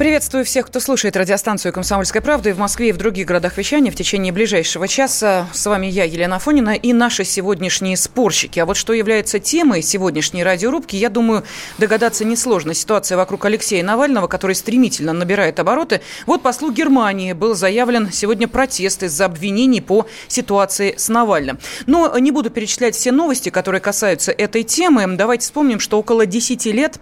Приветствую всех, кто слушает радиостанцию «Комсомольская правда» и в Москве, и в других городах вещания в течение ближайшего часа. С вами я, Елена Фонина, и наши сегодняшние спорщики. А вот что является темой сегодняшней радиорубки, я думаю, догадаться несложно. Ситуация вокруг Алексея Навального, который стремительно набирает обороты. Вот послу Германии был заявлен сегодня протест из-за обвинений по ситуации с Навальным. Но не буду перечислять все новости, которые касаются этой темы. Давайте вспомним, что около 10 лет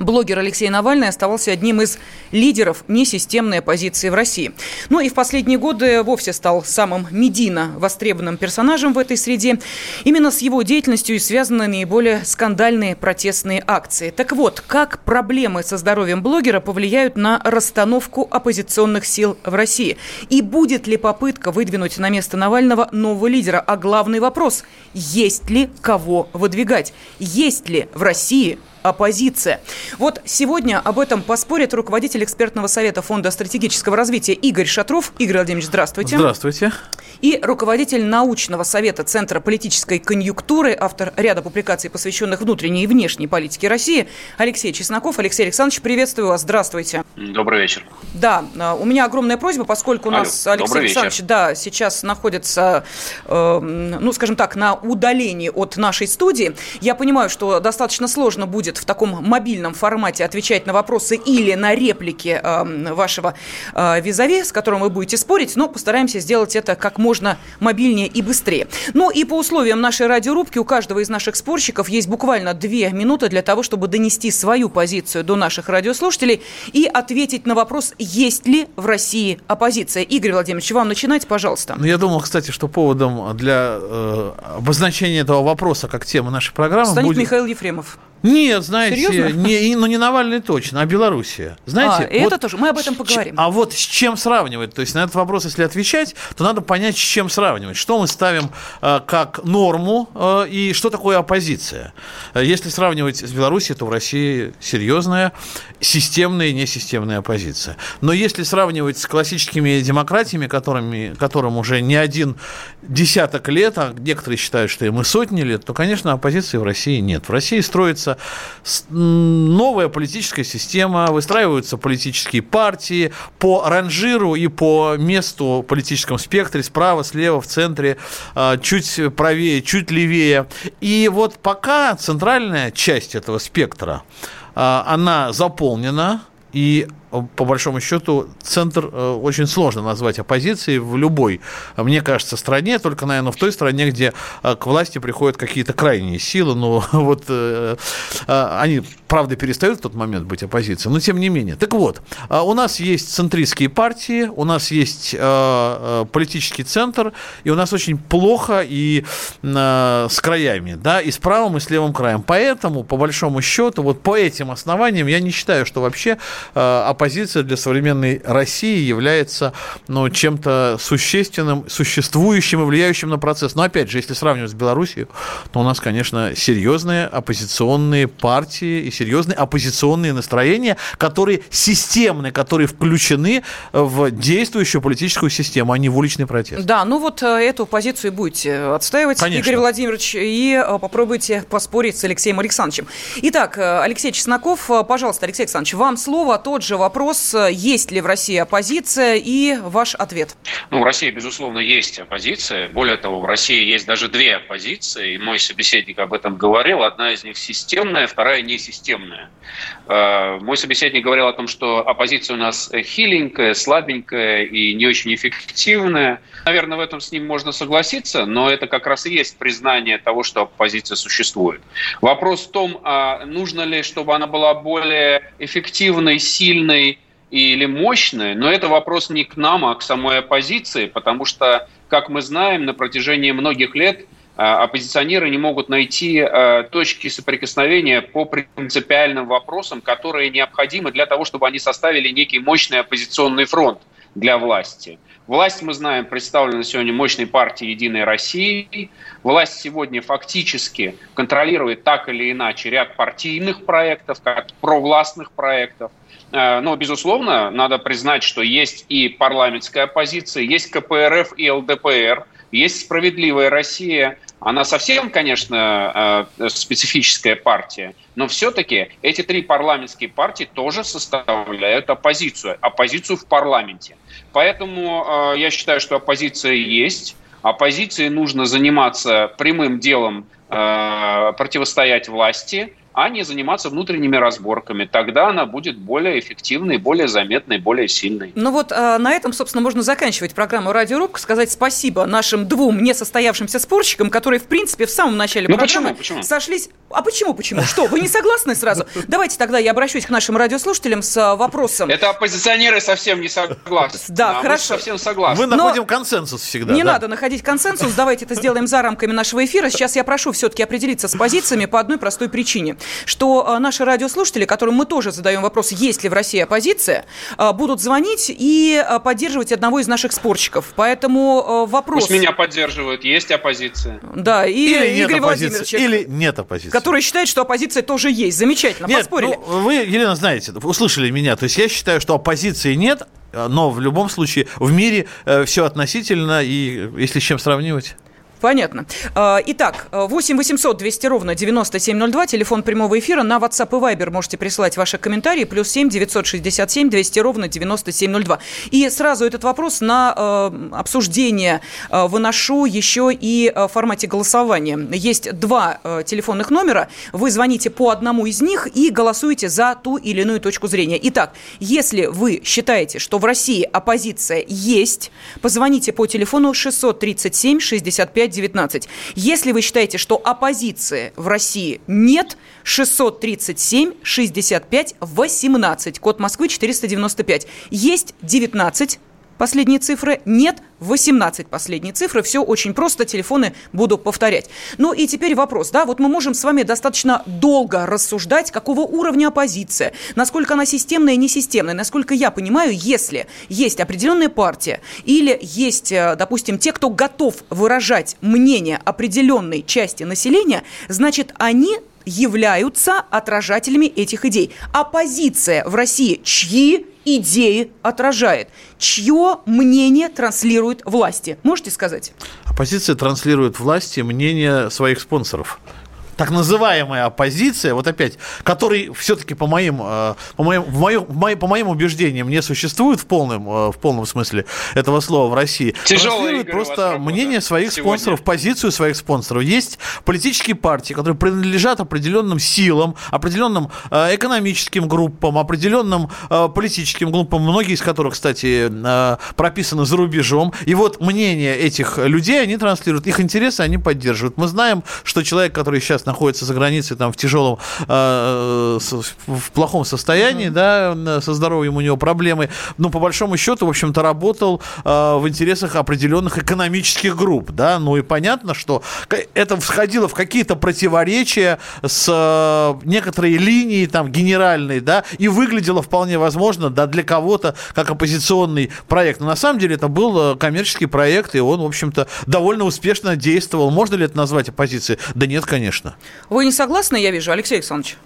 Блогер Алексей Навальный оставался одним из лидеров несистемной оппозиции в России. Ну и в последние годы вовсе стал самым медийно востребованным персонажем в этой среде. Именно с его деятельностью и связаны наиболее скандальные протестные акции. Так вот, как проблемы со здоровьем блогера повлияют на расстановку оппозиционных сил в России? И будет ли попытка выдвинуть на место Навального нового лидера? А главный вопрос – есть ли кого выдвигать? Есть ли в России оппозиция. Вот сегодня об этом поспорит руководитель экспертного совета Фонда стратегического развития Игорь Шатров. Игорь Владимирович, здравствуйте. Здравствуйте. И руководитель научного совета Центра политической конъюнктуры, автор ряда публикаций, посвященных внутренней и внешней политике России, Алексей Чесноков. Алексей Александрович, приветствую вас. Здравствуйте. Добрый вечер. Да, а, у меня огромная просьба, поскольку у нас Алло, Алексей Александрович, да, сейчас находится, э, ну, скажем так, на удалении от нашей студии. Я понимаю, что достаточно сложно будет в таком мобильном формате отвечать на вопросы или на реплики э, вашего э, визави, с которым вы будете спорить, но постараемся сделать это как можно мобильнее и быстрее. Ну и по условиям нашей радиорубки у каждого из наших спорщиков есть буквально две минуты для того, чтобы донести свою позицию до наших радиослушателей и ответить на вопрос, есть ли в России оппозиция. Игорь Владимирович, вам начинать, пожалуйста. Ну, я думал, кстати, что поводом для э, обозначения этого вопроса как темы нашей программы Станет будет... Михаил Ефремов. Нет, знаете, не, ну не Навальный точно, а Белоруссия. Знаете, а, вот, это тоже, мы об этом поговорим. А вот с чем сравнивать? То есть на этот вопрос, если отвечать, то надо понять, с чем сравнивать. Что мы ставим э, как норму э, и что такое оппозиция. Э, если сравнивать с Белоруссией, то в России серьезная системная и несистемная оппозиция. Но если сравнивать с классическими демократиями, которыми, которым уже не один десяток лет, а некоторые считают, что им и сотни лет, то, конечно, оппозиции в России нет. В России строится выстраивается новая политическая система, выстраиваются политические партии по ранжиру и по месту в политическом спектре, справа, слева, в центре, а, чуть правее, чуть левее. И вот пока центральная часть этого спектра, а, она заполнена, и по большому счету, центр э, очень сложно назвать оппозицией в любой, мне кажется, стране, только, наверное, в той стране, где э, к власти приходят какие-то крайние силы, но вот э, они, правда, перестают в тот момент быть оппозицией, но тем не менее. Так вот, у нас есть центристские партии, у нас есть политический центр, и у нас очень плохо и с краями, да, и с правым, и с левым краем. Поэтому, по большому счету, вот по этим основаниям я не считаю, что вообще оппозиция для современной России является ну, чем-то существенным, существующим и влияющим на процесс. Но опять же, если сравнивать с Белоруссией, то у нас, конечно, серьезные оппозиционные партии и серьезные оппозиционные настроения, которые системные, которые включены в действующую политическую систему, а не в уличный протест. Да, ну вот э, эту позицию будете отстаивать, Конечно. Игорь Владимирович, и э, попробуйте поспорить с Алексеем Александровичем. Итак, э, Алексей Чесноков, пожалуйста, Алексей Александрович, вам слово. Тот же вопрос вопрос, есть ли в России оппозиция и ваш ответ. Ну, в России, безусловно, есть оппозиция. Более того, в России есть даже две оппозиции. И мой собеседник об этом говорил. Одна из них системная, вторая несистемная. Э, мой собеседник говорил о том, что оппозиция у нас хиленькая, слабенькая и не очень эффективная. Наверное, в этом с ним можно согласиться, но это как раз и есть признание того, что оппозиция существует. Вопрос в том, а нужно ли, чтобы она была более эффективной, сильной, или мощной, но это вопрос не к нам, а к самой оппозиции, потому что, как мы знаем, на протяжении многих лет оппозиционеры не могут найти а, точки соприкосновения по принципиальным вопросам, которые необходимы для того, чтобы они составили некий мощный оппозиционный фронт. для власти. Власть, мы знаем, представлена сегодня мощной партией «Единой России». Власть сегодня фактически контролирует так или иначе ряд партийных проектов, как провластных проектов. Э, но, безусловно, надо признать, что есть и парламентская оппозиция, есть КПРФ и ЛДПР, есть «Справедливая Россия», она совсем, конечно, э, специфическая партия, но все-таки эти три парламентские партии тоже составляют оппозицию, оппозицию в парламенте. Поэтому э, я считаю, что оппозиция есть. Оппозиции нужно заниматься прямым делом э, противостоять власти, а не заниматься внутренними разборками. Тогда она будет более эффективной, более заметной, более сильной. Ну вот а, на этом, собственно, можно заканчивать программу «Радиорубка», сказать спасибо нашим двум несостоявшимся спорщикам, которые, в принципе, в самом начале ну, программы почему? Почему? сошлись... А почему, почему? Что, вы не согласны сразу? Давайте тогда я обращусь к нашим радиослушателям с а, вопросом. Это оппозиционеры совсем не согласны. Да, хорошо. совсем согласны. Мы находим консенсус всегда. Не надо находить консенсус, давайте это сделаем за рамками нашего эфира. Сейчас я прошу все-таки определиться с позициями по одной простой причине что э, наши радиослушатели, которым мы тоже задаем вопрос, есть ли в России оппозиция, э, будут звонить и э, поддерживать одного из наших спорщиков. Поэтому вопрос... Пусть меня поддерживают, есть оппозиция. Да, и или Игорь Владимирович. Или нет оппозиции. Который считает, что оппозиция тоже есть. Замечательно, нет, поспорили. Ну, вы, Елена, знаете, услышали меня. То есть я считаю, что оппозиции нет, но в любом случае в мире все относительно, и если с чем сравнивать. Понятно. А, итак, 8 800 200 ровно 9702, телефон прямого эфира. На WhatsApp и Viber можете присылать ваши комментарии. Плюс 7 967 200 ровно 9702. И сразу этот вопрос на э, обсуждение э, выношу еще и в формате голосования. Есть два телефонных номера. Вы звоните по одному из них и голосуете за ту или иную точку зрения. Итак, если вы считаете, что в России оппозиция есть, позвоните по телефону 637 65 19. Если вы считаете, что оппозиции в России нет, 637 65 18, код Москвы 495. Есть 19 последние цифры, нет 18 последние цифры. Все очень просто, телефоны буду повторять. Ну и теперь вопрос, да, вот мы можем с вами достаточно долго рассуждать, какого уровня оппозиция, насколько она системная и несистемная. Насколько я понимаю, если есть определенная партия или есть, э, допустим, те, кто готов выражать мнение определенной части населения, значит, они являются отражателями этих идей. Оппозиция в России чьи идеи отражает? Чье мнение транслирует власти? Можете сказать? Оппозиция транслирует власти мнение своих спонсоров так называемая оппозиция, вот опять, который все-таки по моим, э, по моим, в моем, в моим, по моим убеждениям не существует в полном, э, в полном смысле этого слова в России. Тяжелое просто мнение своих сегодня. спонсоров, позицию своих спонсоров. Есть политические партии, которые принадлежат определенным силам, определенным э, экономическим группам, определенным политическим группам, многие из которых, кстати, прописаны за рубежом. И вот мнение этих людей они транслируют, их интересы они поддерживают. Мы знаем, что человек, который сейчас находится за границей там в тяжелом, э, в плохом состоянии, mm-hmm. да, со здоровьем у него проблемы, но по большому счету, в общем-то, работал э, в интересах определенных экономических групп, да, ну и понятно, что это входило в какие-то противоречия с э, некоторой линией там генеральной, да, и выглядело вполне возможно, да, для кого-то как оппозиционный проект. Но на самом деле это был коммерческий проект, и он, в общем-то, довольно успешно действовал. Можно ли это назвать оппозицией? Да нет, конечно. Вы не согласны, я вижу, Алексей Александрович?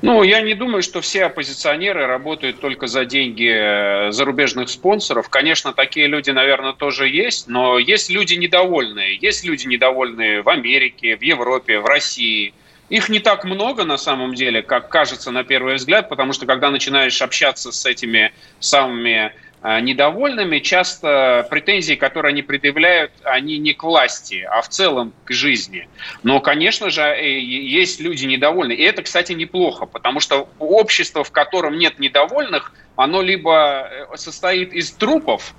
Ну, я не думаю, что все оппозиционеры работают только за деньги э, зарубежных спонсоров. Конечно, такие люди, наверное, тоже есть, но есть люди недовольные. Есть люди недовольные в Америке, в Европе, в России. Их не так много на самом деле, как кажется на первый взгляд, потому что когда начинаешь общаться с этими самыми недовольными, часто претензии, которые они предъявляют, они не к власти, а в целом к жизни. Но, конечно же, э, есть люди недовольны. И это, кстати, неплохо, потому что общество, в котором нет недовольных, оно либо э, состоит из трупов,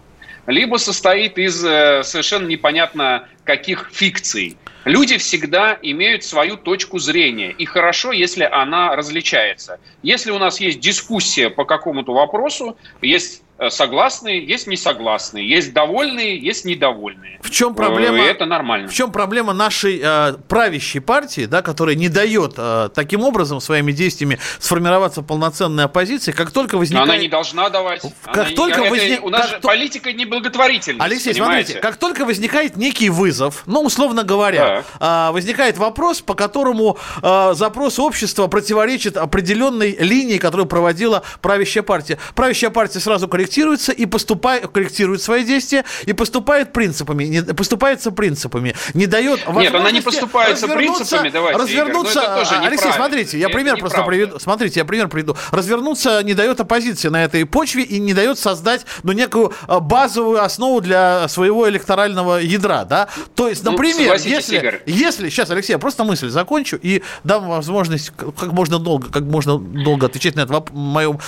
либо состоит из совершенно непонятно каких фикций. Люди всегда имеют свою точку зрения, и хорошо, если она различается. Если у нас есть дискуссия по какому-то вопросу, есть Э, согласные, есть несогласные, есть довольные, есть недовольные. В чем проблема? Э, это нормально. В чем проблема нашей э, правящей партии, да, которая не дает э, таким образом своими действиями сформироваться полноценной оппозиции, как только возникает... Но она не должна давать. Как она... только это... возник... У нас как же то... политика не благотворительность. Алексей, понимаете? смотрите, как только возникает некий вызов, ну, условно говоря, э, возникает вопрос, по которому э, запрос общества противоречит определенной линии, которую проводила правящая партия. Правящая партия сразу корректирует корректируется и поступает, корректирует свои действия и поступает принципами, не, поступается принципами, не дает Нет, она не поступается принципами, давайте, развернуться, Игорь, тоже Алексей, смотрите, я это пример просто приведу, смотрите, я пример приведу, развернуться не дает оппозиция на этой почве и не дает создать, ну, некую а, базовую основу для своего электорального ядра, да, то есть, Ну, например, согласитесь, если, Игорь. если, сейчас, Алексей, я просто мысль закончу и дам возможность как можно долго, как можно долго отвечать на этот вопрос, моем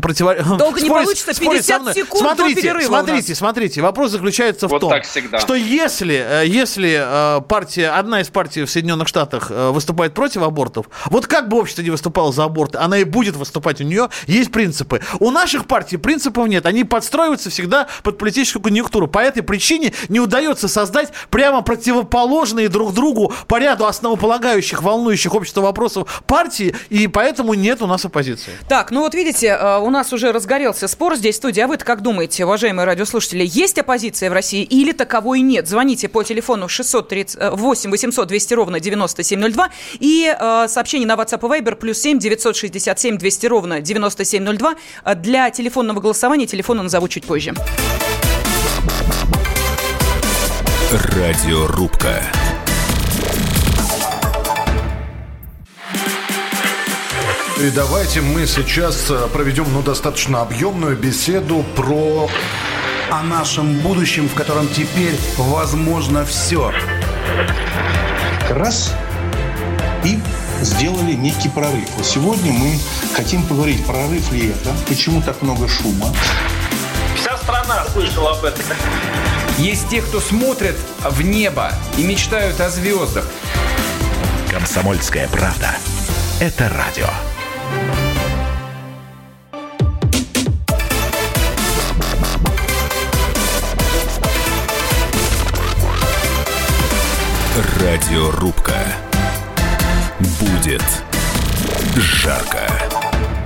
противоречии. Долго не получится, 50 секунд смотрите, до перерыва Смотрите, смотрите, вопрос заключается Вот в том, что если, э, если э, партия, одна из партий в Соединенных Штатах э, выступает против абортов, вот как бы общество не выступало за аборты, она и будет выступать, у нее есть принципы. У наших партий принципов нет, они подстраиваются всегда под политическую конъюнктуру. По этой причине не удается создать прямо противоположные друг другу по ряду основополагающих, волнующих общество вопросов партии, и поэтому нет у нас оппозиции. Так, ну вот видите, у нас уже разгорелся спор здесь студии. А вы-то как думаете, уважаемые радиослушатели, есть оппозиция в России или таковой нет? Звоните по телефону 630, 8 800 200 ровно 9702 и э, сообщение на WhatsApp и Viber плюс 7 967 200 ровно 9702. Э, Для телефонного голосования телефоны назову чуть позже. Радиорубка. И давайте мы сейчас э, проведем ну, достаточно объемную беседу про... о нашем будущем, в котором теперь возможно все. Раз и сделали некий прорыв. Вот сегодня мы хотим поговорить, прорыв ли это, почему так много шума. Вся страна слышала об этом. Есть те, кто смотрят в небо и мечтают о звездах. Комсомольская правда. Это радио. Радиорубка. Будет жарко.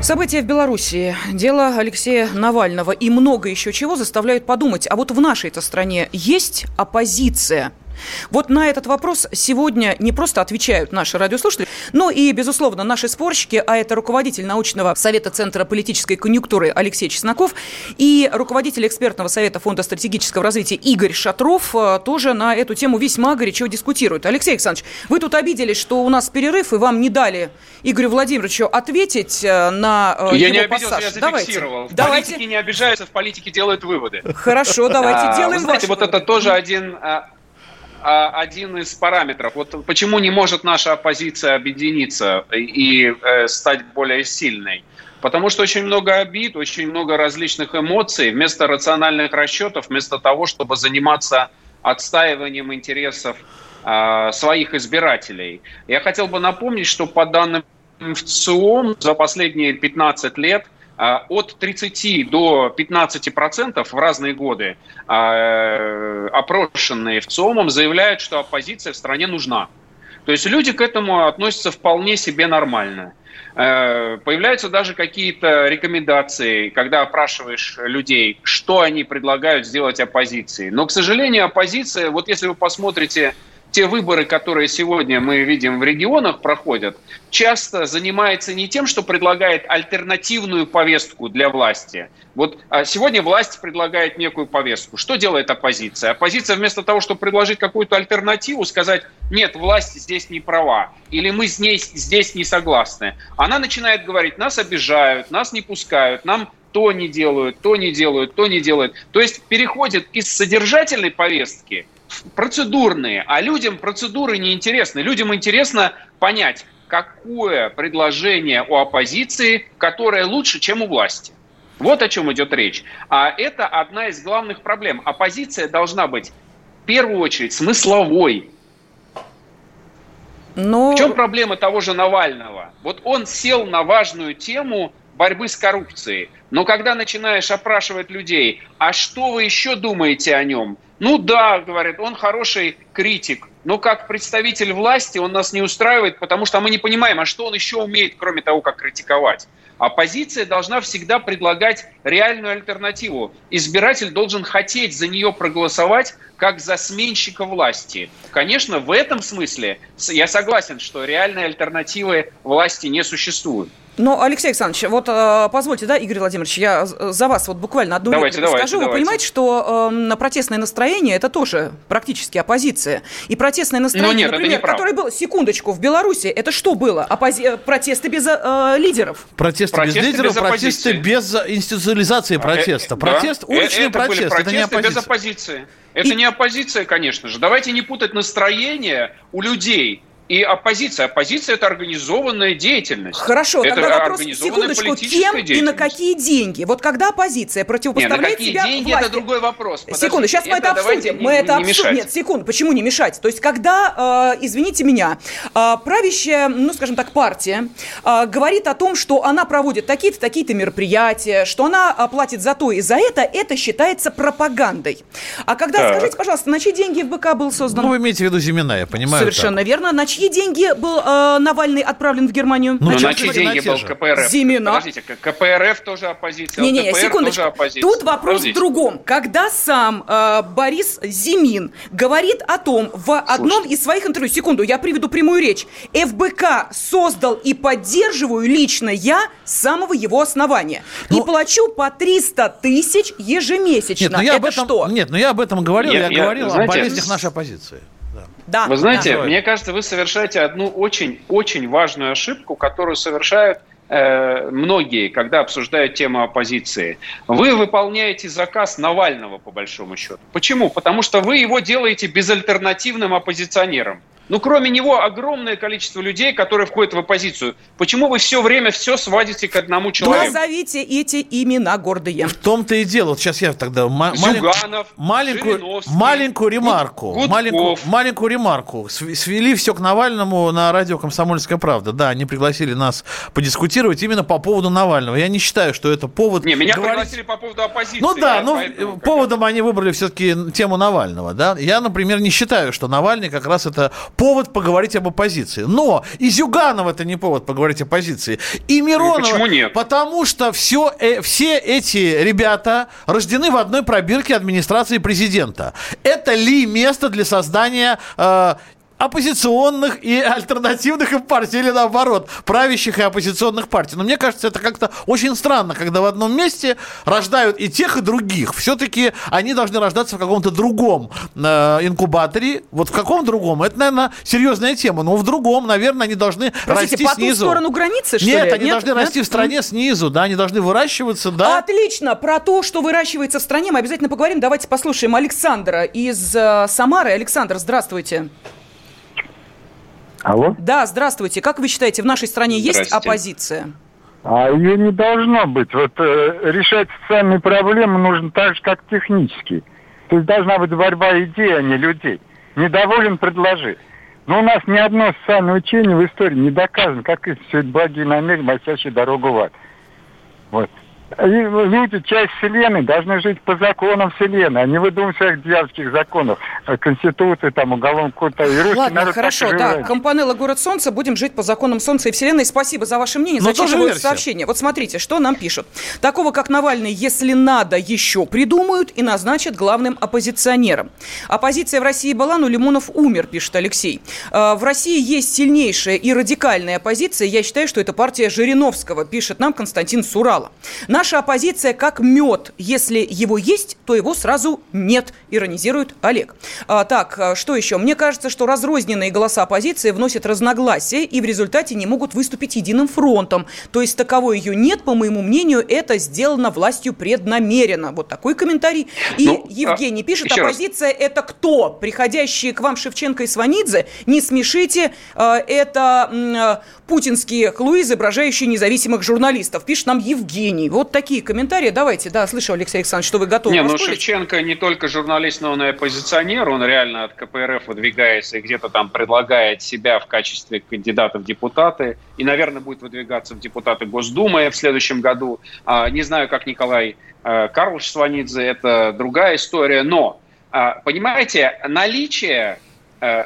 События в Беларуси, дело Алексея Навального и много еще чего заставляют подумать, а вот в нашей-то стране есть оппозиция? Вот на этот вопрос сегодня не просто отвечают наши радиослушатели, но и, безусловно, наши спорщики, а это руководитель научного совета Центра политической конъюнктуры Алексей Чесноков и руководитель экспертного совета Фонда стратегического развития Игорь Шатров э, тоже на эту тему весьма горячо дискутируют. Алексей Александрович, вы тут обиделись, что у нас перерыв, и вам не дали Игорю Владимировичу ответить э, на э, Я его не обиделся, пассаж. я зафиксировал. В Давайте. политике не обижаются, в политике делают выводы. Хорошо, давайте А, делаем Вы знаете, вот это тоже один, а, один из параметров. Вот почему не может наша оппозиция объединиться и э, стать более сильной? Потому что очень много обид, очень много различных эмоций. Вместо рациональных расчетов, вместо того, чтобы заниматься отстаиванием интересов а, своих избирателей. Я хотел бы напомнить, что по данным ВЦИОМ за последние 15 лет а, от 30 до 15 процентов в разные годы а, опрошенные ВЦИОМом заявляют, что оппозиция в стране нужна. То есть люди к этому относятся вполне себе нормально. Э, Появляются даже какие-то рекомендации, когда опрашиваешь людей, что они предлагают сделать оппозиции. Но, к сожалению, оппозиция, вот если вы посмотрите те выборы, которые сегодня мы видим в регионах проходят, часто занимается не тем, что предлагает альтернативную повестку для власти. Вот а, сегодня власть предлагает некую повестку. Что делает оппозиция? Оппозиция вместо того, чтобы предложить какую-то альтернативу, сказать, нет, власть здесь не права, или мы здесь, здесь не согласны, она начинает говорить, нас обижают, нас не пускают, нам то не делают, то не делают, то не делают. То есть переходит из содержательной повестки процедурные, а людям процедуры не интересны. Людям интересно понять, какое предложение у оппозиции, которое лучше, чем у власти. Вот о чем идет речь. А это одна из главных проблем. Оппозиция должна быть в первую очередь смысловой. Но... В чем проблема того же Навального? Вот он сел на важную тему борьбы с коррупцией. Но когда начинаешь опрашивать людей, а что вы еще думаете о нем? Ну да, говорят, он хороший критик, но как представитель власти он нас не устраивает, потому что мы не понимаем, а что он еще умеет, кроме того, как критиковать. Оппозиция должна всегда предлагать реальную альтернативу. Избиратель должен хотеть за нее проголосовать как за сменщика власти. Конечно, в этом смысле я согласен, что реальной альтернативы власти не существует. Но, Алексей Александрович, вот э, позвольте, да, Игорь Владимирович, я за вас вот буквально одну давайте, давайте, скажу. давайте. Вы понимаете, что э, протестное настроение – это тоже практически оппозиция. И протестное настроение, Ну, нет, это например, которое было, секундочку, в Беларуси, это что было? Опози... Протесты без э, лидеров. Протесты, Протесты без лидеров, без протесты без институциализации протеста. Э, Протест, да. уличный это были протест, это не протесты без оппозиция. оппозиции. Это не оппозиция, конечно же. Давайте не путать настроение у людей и оппозиция. Оппозиция – это организованная деятельность. Хорошо, это тогда вопрос, организованная секундочку, кем и на какие деньги? Вот когда оппозиция Не, на противопоставляет какие себя деньги – это другой вопрос. Подождите, Секунду, сейчас мы это обсудим. не- мы это не обсудим. мешать. Нет, секунду, почему не мешать? То есть, когда, э, извините меня, э, правящая, ну, скажем так, партия э, говорит о том, что она проводит такие-то, такие-то мероприятия, что она э, платит за то и за это, это считается пропагандой. А когда, Так. скажите, пожалуйста, на чьи деньги ФБК был создан? Ну, вы имеете в виду Зимина, я понимаю. Совершенно так. верно. На чьи деньги был э, Навальный отправлен в Германию? Ну, чем на чьи на деньги был? КПРФ? Зимина. Подождите, КПРФ тоже оппозиция, Не-не, ЛДПР секундочку. тоже оппозиция. Тут вопрос Подождите. в другом. Когда сам э, Борис Зимин говорит о том в одном из своих интервью, секунду, я приведу прямую речь, ФБК создал и поддерживаю лично я с самого его основания. И Ну- плачу по 300 тысяч ежемесячно. Нет, ну я Это об этом, что? нет, ну я об этом говорил, Нет, я, я- говорил знаете, о болезнях нашей оппозиции. Да. Вы знаете, да. мне кажется, вы совершаете одну очень-очень важную ошибку, которую совершают э, многие, когда обсуждают тему оппозиции. Вы выполняете заказ Навального, по большому счету. Почему? Потому что вы его делаете безальтернативным оппозиционером. Ну, кроме него, огромное количество людей, которые входят в оппозицию. Почему вы все время все сводите к одному человеку? Назовите эти имена гордые. В том-то и дело. Вот сейчас я тогда ма- Зюганов, маленькую, маленькую ремарку, Гудков. маленькую, маленькую ремарку. Св- Свели все к Навальному на радио «Комсомольская правда». Да, они пригласили нас подискутировать именно по поводу Навального. Я не считаю, что это повод Не, меня говорить- пригласили по поводу оппозиции. Ну да, ну поэтому как поводом они выбрали все-таки тему Навального, да. Я, например, не считаю, что Навальный как раз это повод поговорить об оппозиции. Но и Зюганов это не повод поговорить о оппозиции. И Миронова. почему нет? Потому что все, э, все эти ребята рождены в одной пробирке администрации президента. Это ли место для создания э, оппозиционных и альтернативных им партий, или наоборот, правящих и оппозиционных партий. Но мне кажется, это как-то очень странно, когда в одном месте рождают и тех, и других. Все-таки они должны рождаться в каком-то другом э, инкубаторе. Вот в каком другом? Это, наверное, серьезная тема. Но в другом, наверное, они должны Простите, расти по снизу. сторону границы, что Нет, ли? они должны Нет? расти в стране снизу, да, они должны выращиваться, да. Отлично. Про то, что выращивается в стране, мы обязательно поговорим. Давайте послушаем Александра из э, Самары. Александр, здравствуйте. Алло? Да, здравствуйте. Как вы считаете, в нашей стране есть оппозиция? А ее не должно быть. Вот э, решать социальные проблемы нужно так же, как технические. То есть должна быть борьба идей, а не людей. Недоволен, предложи. Но у нас ни одно социальное учение в истории не доказано, как и все это благие намерения, мосящие дорогу в ад. Вот. И люди, часть Вселенной, должны жить по законам Вселенной, а не выдумывать своих дьявольских законов, э, Конституции, там, Уголовного кодекса. И русский Ладно, народ хорошо, да. Компанелла «Город Солнца». Будем жить по законам Солнца и Вселенной. Спасибо за ваше мнение. Тоже Зачитываю сообщение. Вот смотрите, что нам пишут. Такого, как Навальный, если надо, еще придумают и назначат главным оппозиционером. Оппозиция в России была, но Лимонов умер, пишет Алексей. Э, В России есть сильнейшая и радикальная оппозиция. Я считаю, что это партия Жириновского, пишет нам Константин Сурала. Наша оппозиция как мед. Если его есть, то его сразу нет, иронизирует Олег. А, так, а, что еще? Мне кажется, что разрозненные голоса оппозиции вносят разногласия и в результате не могут выступить единым фронтом. То есть таковой ее нет, по моему мнению, это сделано властью преднамеренно. Вот такой комментарий. И Ну, Евгений а, пишет, еще раз. оппозиция это кто? Приходящие к вам Шевченко и Сванидзе? Не смешите, а, это а, путинские клуи, изображающие независимых журналистов. Пишет нам Евгений. Вот Вот такие комментарии. Давайте, да, слышу, Алексей Александрович, что вы готовы Не, ну. Шевченко не только журналист, но он и оппозиционер. Он реально от КПРФ выдвигается и где-то там предлагает себя в качестве кандидата в депутаты. И, наверное, будет выдвигаться в депутаты Госдумы в следующем году. А, Не знаю, как Николай э, Карлович Сванидзе, это другая история. Но, а, понимаете, наличие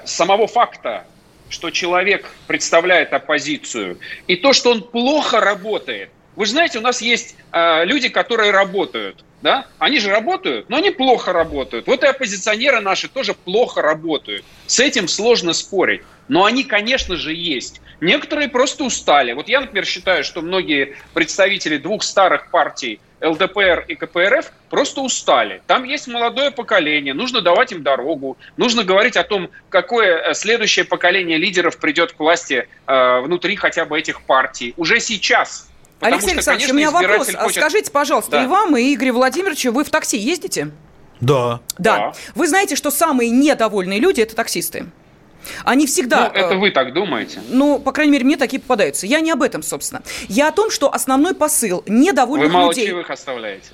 самого факта, что человек представляет оппозицию, и то, что он плохо работает. Вы же знаете, у нас есть э, люди, которые работают. Да? Они же работают, но они плохо работают. Вот и оппозиционеры наши тоже плохо работают. С этим сложно спорить. Но они, конечно же, есть. Некоторые просто устали. Вот я, например, считаю, что многие представители двух старых партий, ЛДПР и КПРФ, просто устали. Там есть молодое поколение, нужно давать им дорогу, нужно говорить о том, какое э, следующее поколение лидеров придет к власти э, внутри хотя бы этих партий. Уже сейчас. Потому Алексей что, Александрович, конечно, у меня вопрос. хочет- Скажите, пожалуйста, Да. и вам, и Игорю Владимировичу, вы в такси ездите? Да. Да. Вы знаете, что самые недовольные люди – это таксисты. Они всегда... Ну, это э, вы так думаете. Ну, по крайней мере, мне такие попадаются. Я не об этом, собственно. Я о том, что основной посыл недовольных Вы мало людей... чаевых оставляете.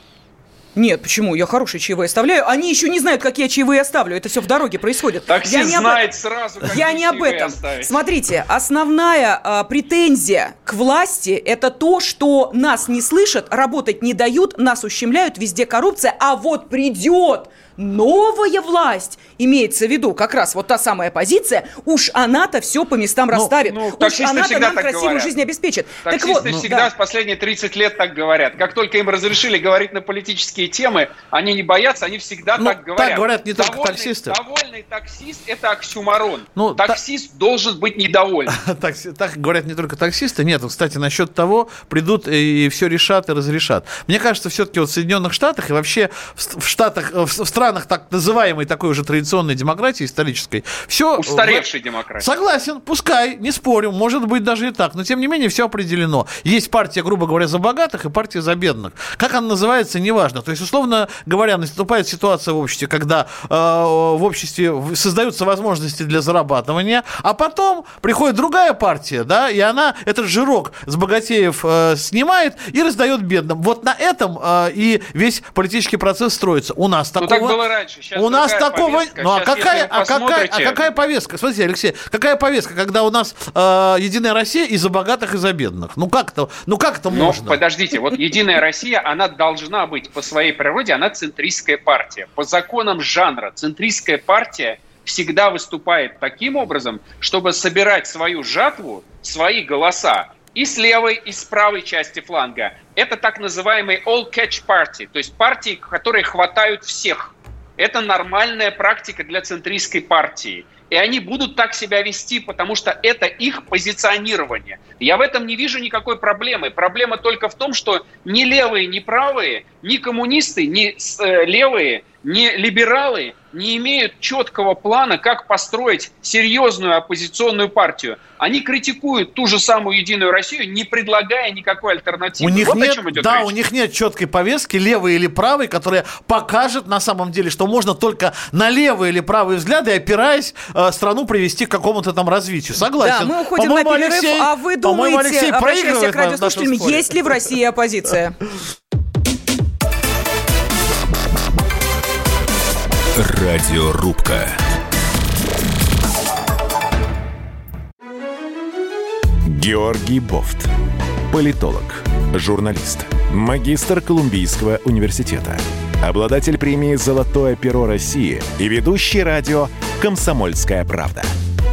Нет, почему? Я хорошие чаевые оставляю. Они еще не знают, как я чаевые оставлю. Это все в дороге происходит. Таксист я не об знает этом. сразу, Я не об чаевые этом. оставите. Смотрите, основная а, претензия к власти – это то, что нас не слышат, работать не дают, нас ущемляют, везде коррупция. А вот придет новая власть, имеется в виду как раз вот та самая позиция, уж она-то все по местам расставит. ну, уж она-то нам так красивую говорят. жизнь обеспечит. Таксисты так вот, ну, всегда да. в последние 30 лет так говорят. Как только им разрешили говорить на политические темы, они не боятся, они всегда Ну, так говорят. так говорят не только Довольный- таксисты. Довольный таксист – это оксюмарон. Ну, та- Таксист должен быть недоволен. Так, так говорят не только таксисты. Нет, вот, кстати, насчет того, придут и все решат и разрешат. Мне кажется, все-таки вот в Соединенных Штатах и вообще в Штатах, э, в в странах так называемой такой уже традиционной демократии исторической, все... Устаревшей демократии. Согласен, пускай, не спорю, может быть даже и так, но тем не менее все определено. Есть партия, грубо говоря, за богатых и партия за бедных. Как она называется, неважно. То есть, условно говоря, наступает ситуация в обществе, когда э, в обществе создаются возможности для зарабатывания, а потом приходит другая партия, да, и она этот жирок с богатеев э, снимает и раздает бедным. Вот на этом э, и весь политический процесс строится. У нас Ну, такого... так было раньше. Щас у нас такого... повестка. Ну, а если какая, а, какая, а посмотрите- какая повестка? Смотрите, Алексей, какая повестка, когда у нас э, Единая Россия и за богатых, и за бедных? Ну как это, ну как это Но можно? подождите, вот Единая Россия, она должна быть по своей природе, она центристская партия. По законам жанра центристская партия всегда выступает таким образом, чтобы собирать свою жатву, свои голоса и с левой, и с правой части фланга. Это так называемый all-catch party, то есть партии, которые хватают всех. Это нормальная практика для центристской партии. И они будут так себя вести, потому что это их позиционирование. Я в этом не вижу никакой проблемы. Проблема только в том, что ни левые, ни правые, ни коммунисты, ни э, левые, ни либералы не имеют четкого плана, как построить серьезную оппозиционную партию. Они критикуют ту же самую Единую Россию, не предлагая никакой альтернативы. У них вот о нет, чем идет да, речь. у них нет четкой повестки, левой или правой, которая покажет на самом деле, что можно только на левые или правые взгляды, опираясь, э, страну привести к какому-то там развитию. Согласен. Да, мы уходим на перерыв, Алексей- а вы по-моему, думаете, Алексей обращаясь проигрывает к радиослушателям, есть ли в России оппозиция? Радиорубка. Георгий Бофт. Политолог, журналист, магистр Колумбийского университета, обладатель премии «Золотое перо России» и ведущий радио «Комсомольская правда».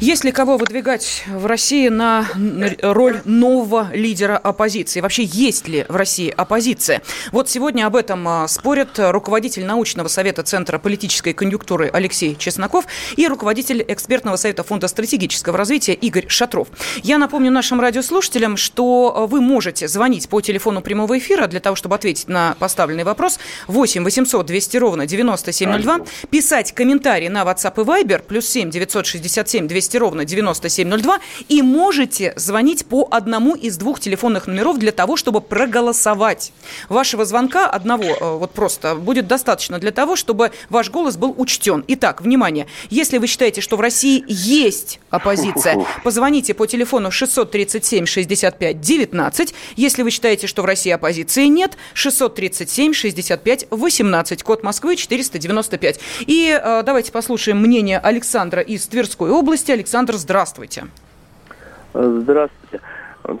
Есть ли кого выдвигать в России на роль нового лидера оппозиции? Вообще, есть ли в России оппозиция? Вот сегодня об этом а, спорят руководитель научного совета Центра политической конъюнктуры Алексей Чесноков и руководитель экспертного совета Фонда стратегического развития Игорь Шатров. Я напомню нашим радиослушателям, что вы можете звонить по телефону прямого эфира для того, чтобы ответить на поставленный вопрос 8 800 200 ровно 9702, писать комментарии на WhatsApp и Viber плюс 7 967 200 200 ровно 9702 и можете звонить по одному из двух телефонных номеров для того, чтобы проголосовать. Вашего звонка одного э, вот просто будет достаточно для того, чтобы ваш голос был учтен. Итак, внимание, если вы считаете, что в России есть оппозиция, позвоните по телефону 637 65 19. Если вы считаете, что в России оппозиции нет, 637 65 18, код Москвы 495. И э, давайте послушаем мнение Александра из Тверской области. Александр, здравствуйте. Здравствуйте.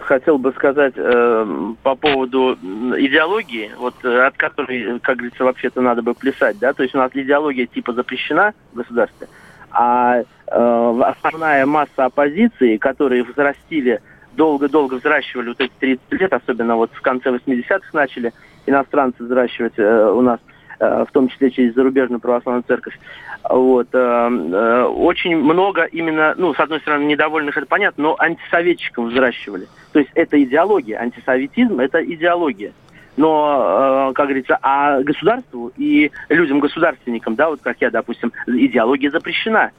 Хотел бы сказать э, по поводу идеологии, вот э, от которой, как говорится, вообще-то надо бы плясать, да, то есть у нас идеология типа запрещена в государстве, а э, основная масса оппозиции, которые взрастили, долго-долго взращивали вот эти 30 лет, особенно вот в конце 80-х начали иностранцы взращивать э, у нас – Э, в том числе через зарубежную православную церковь. Вот. Э, э, очень много именно, ну, с одной стороны, недовольных, это понятно, но антисоветчиков взращивали. То есть это идеология, антисоветизм – это идеология. Но, как говорится, а государству и людям-государственникам, да, вот как я, допустим, идеология запрещена.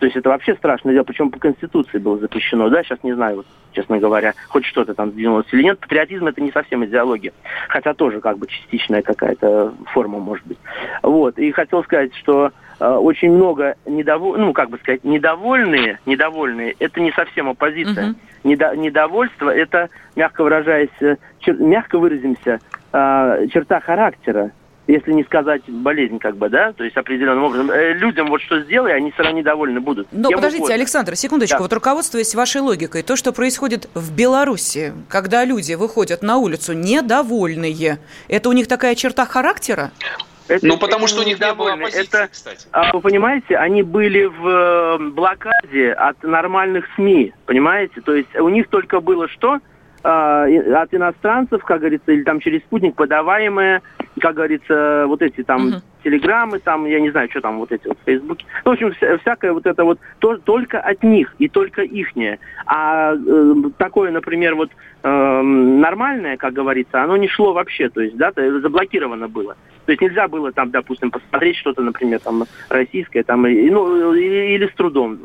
То есть это вообще страшное дело, причем по Конституции было запрещено, да, сейчас не знаю, вот, честно говоря, хоть что-то там сдвинулось или нет. Патриотизм это не совсем идеология, хотя тоже как бы частичная какая-то форма может быть. Вот, и хотел сказать, что э, очень много недовольных, ну, как бы сказать, недовольные, недовольные, это не совсем оппозиция. Uh-huh. Недо, недовольство, это, мягко выражаясь, э, чер, мягко выразимся, э, черта характера если не сказать болезнь, как бы, да, то есть определенным образом. Э, людям вот что сделай, они все равно недовольны будут. Но Кем подождите, угодно. Александр, секундочку, да. вот руководствуясь вашей логикой, то, что происходит в Беларуси, когда люди выходят на улицу недовольные, это у них такая черта характера? Это, ну, потому это что у них не было оппозиции, это, кстати. А, вы понимаете, они были в э, блокаде от нормальных СМИ, понимаете? То есть у них только было что? А, от иностранцев, как говорится, или там через спутник подаваемые, как говорится, вот эти там uh-huh. телеграммы, там, я не знаю, что там вот эти вот в Фейсбуке. Ну, в общем, вся, всякое вот это вот то, только от них и только ихнее. А э, такое, например, вот э, нормальное, как говорится, оно не шло вообще, то есть, да, заблокировано было. То есть нельзя было там, допустим, посмотреть что-то, например, там российское, там, ну, или с трудом.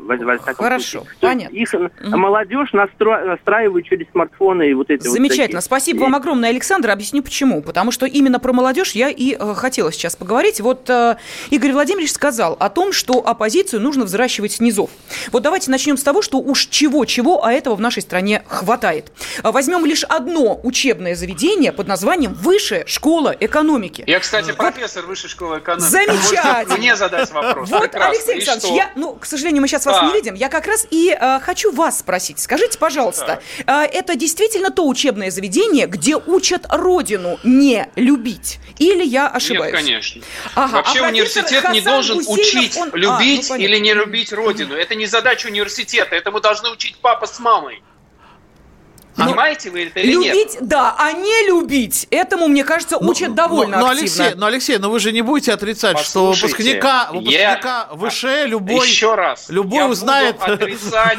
Хорошо, понятно. Их угу. молодежь настро... настраивает через смартфоны и вот эти Замечательно. Вот Спасибо вам огромное, Александр. Объясню почему. Потому что именно про молодежь я и э, хотела сейчас поговорить. Вот э, Игорь Владимирович сказал о том, что оппозицию нужно взращивать с низов. Вот давайте начнем с того, что уж чего-чего, а этого в нашей стране хватает. Возьмем лишь одно учебное заведение под названием Высшая школа экономики. Я, кстати, профессор Высшей школы экономики. Замечательно. Мне задать вопрос. Вот, Прекрасно. Алексей Александрович, я, ну, к сожалению, мы сейчас вас а. не видим. Я как раз и э, хочу вас спросить. Скажите, пожалуйста, э, это действительно то учебное заведение, где учат родину не любить? Или я ошибаюсь? Нет, конечно. Ага. Вообще а университет Хасан не должен Гусейнов, учить он... любить а, ну, или не любить родину. Это не задача университета. Этому должны учить папа с мамой. Ну, Понимаете вы это или любить, нет? да, а не любить, этому, мне кажется, ну, учат ну, довольно но, активно. Алексей, но, Алексей, но вы же не будете отрицать, что выпускника, выпускника я... ВШЭ любой, Еще раз, любой я узнает... Буду отрицать